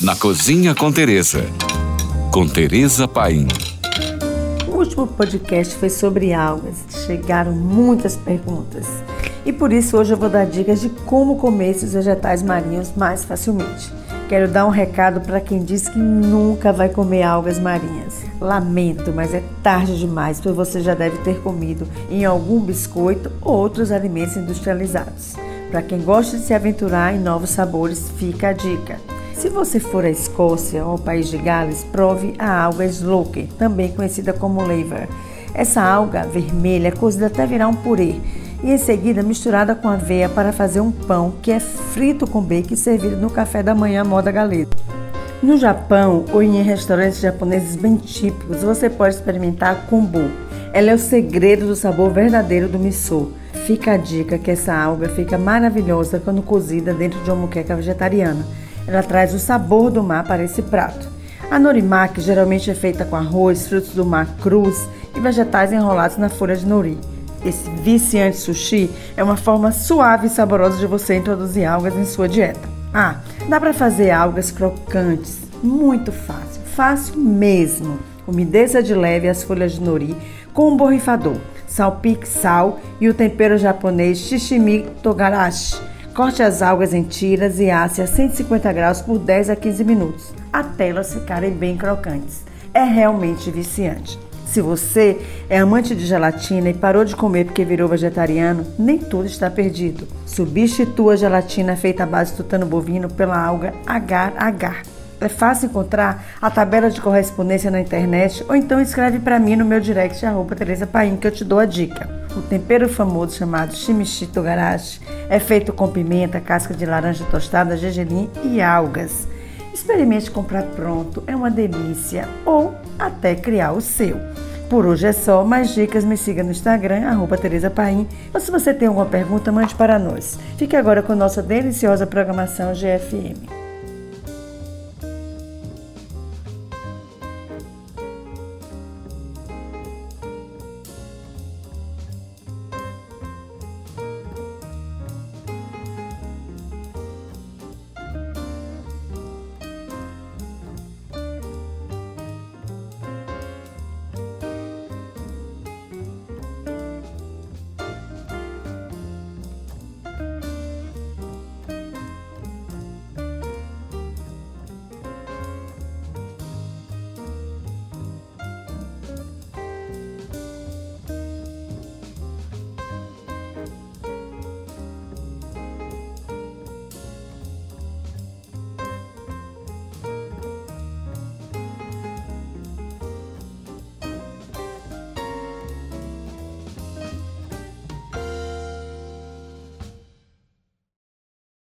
na Cozinha com Teresa. Com Teresa Paim. O último podcast foi sobre algas. Chegaram muitas perguntas. E por isso hoje eu vou dar dicas de como comer esses vegetais marinhos mais facilmente. Quero dar um recado para quem diz que nunca vai comer algas marinhas. Lamento, mas é tarde demais, pois você já deve ter comido em algum biscoito ou outros alimentos industrializados. Para quem gosta de se aventurar em novos sabores, fica a dica. Se você for à Escócia ou ao país de Gales, prove a alga sloker, também conhecida como laver. Essa alga vermelha é cozida até virar um purê e em seguida misturada com aveia para fazer um pão que é frito com bacon e servido no café da manhã moda galesa. No Japão ou em restaurantes japoneses bem típicos, você pode experimentar a kombu. Ela é o segredo do sabor verdadeiro do miso. Fica a dica que essa alga fica maravilhosa quando cozida dentro de uma moqueca vegetariana. Ela traz o sabor do mar para esse prato. A norimaki geralmente é feita com arroz, frutos do mar crus e vegetais enrolados na folha de nori. Esse viciante sushi é uma forma suave e saborosa de você introduzir algas em sua dieta. Ah, dá para fazer algas crocantes, muito fácil, fácil mesmo. Umedeça de leve as folhas de nori com um borrifador, salpique sal e o tempero japonês shishimi togarashi. Corte as algas em tiras e asse a 150 graus por 10 a 15 minutos, até elas ficarem bem crocantes. É realmente viciante. Se você é amante de gelatina e parou de comer porque virou vegetariano, nem tudo está perdido. Substitua a gelatina feita à base de tutano bovino pela alga agar-agar. É fácil encontrar a tabela de correspondência na internet ou então escreve para mim no meu direct arroba Teresa Paim que eu te dou a dica. O tempero famoso chamado chimichi togarashi é feito com pimenta, casca de laranja tostada, gergelim e algas. Experimente comprar pronto, é uma delícia, ou até criar o seu. Por hoje é só, mais dicas me siga no Instagram, arroba Tereza Paim, ou se você tem alguma pergunta, mande para nós. Fique agora com nossa deliciosa programação GFM.